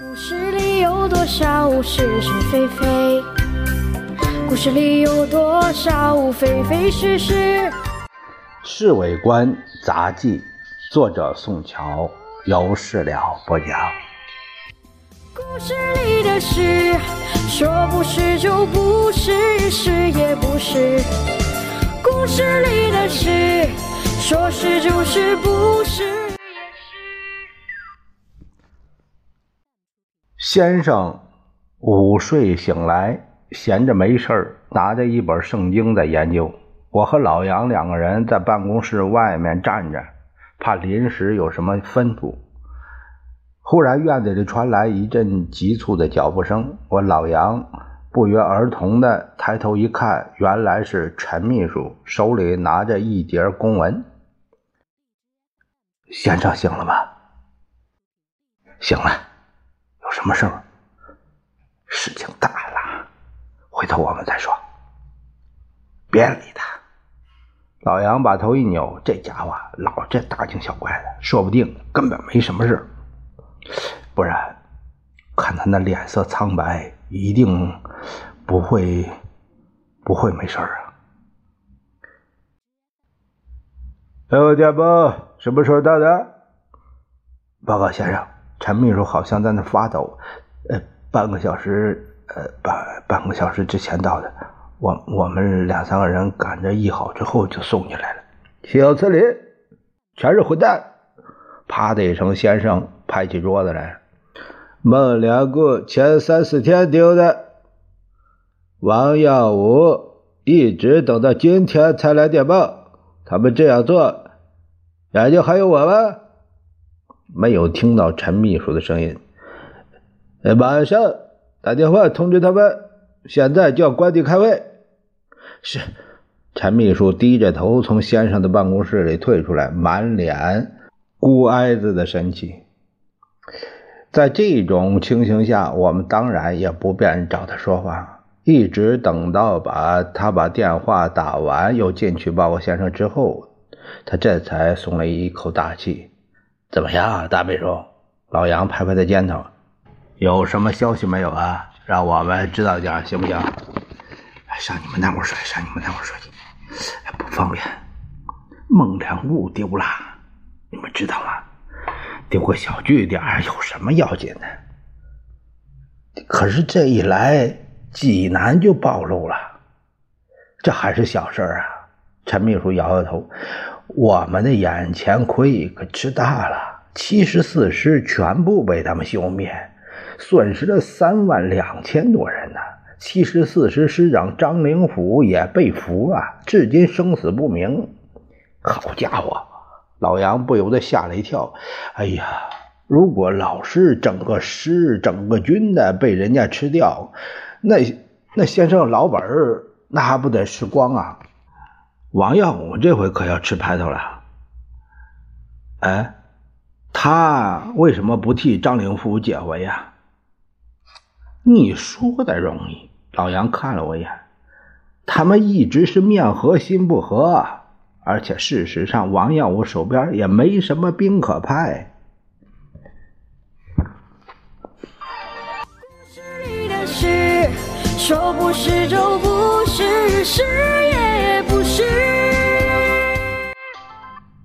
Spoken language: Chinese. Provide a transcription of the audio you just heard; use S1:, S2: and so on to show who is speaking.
S1: 故事里有多少是是非非？故事里有多少非非是是？
S2: 《侍卫官杂记》，作者宋乔，有事了不讲。
S1: 故事里的事，说不是就不是，是也不是。故事里的事，说是就是，不是。
S2: 先生午睡醒来，闲着没事儿，拿着一本圣经在研究。我和老杨两个人在办公室外面站着，怕临时有什么吩咐。忽然院子里传来一阵急促的脚步声，我老杨不约而同的抬头一看，原来是陈秘书手里拿着一叠公文。先生醒了吗？醒了。什么事儿？事情大了，回头我们再说。别理他。老杨把头一扭，这家伙老这大惊小怪的，说不定根本没什么事不然，看他那脸色苍白，一定不会不会没事啊。刘家宝，什么时候到的？报告先生。陈秘书好像在那发抖，呃，半个小时，呃，半半个小时之前到的，我我们两三个人赶着议好之后就送进来了。小次林，全是混蛋！啪的一声，先生拍起桌子来。孟良谷前三四天丢的，王耀武一直等到今天才来电报。他们这样做，眼睛还有我吗？没有听到陈秘书的声音。马上打电话通知他们，现在叫关帝开会。是。陈秘书低着头从先生的办公室里退出来，满脸孤哀子的神气。在这种情形下，我们当然也不便找他说话，一直等到把他把电话打完，又进去报告先生之后，他这才松了一口大气。怎么样，大秘书？老杨拍拍他肩头，有什么消息没有啊？让我们知道点，行不行？上你们那屋说，上你们那屋说去，不方便。孟良物丢了，你们知道吗？丢个小据点有什么要紧的？可是这一来，济南就暴露了，这还是小事啊。陈秘书摇摇头。我们的眼前亏可吃大了，七十四师全部被他们消灭，损失了三万两千多人呢。七十四师师长张灵甫也被俘了，至今生死不明。好家伙，老杨不由得吓了一跳。哎呀，如果老师整个师、整个军的被人家吃掉，那那先生老本儿那还不得吃光啊？王耀武这回可要吃排头了。哎，他为什么不替张灵甫解围呀？你说的容易。老杨看了我一眼，他们一直是面和心不和，而且事实上王耀武手边也没什么兵可派。
S1: 故事里的事，说不是就不是，是也不。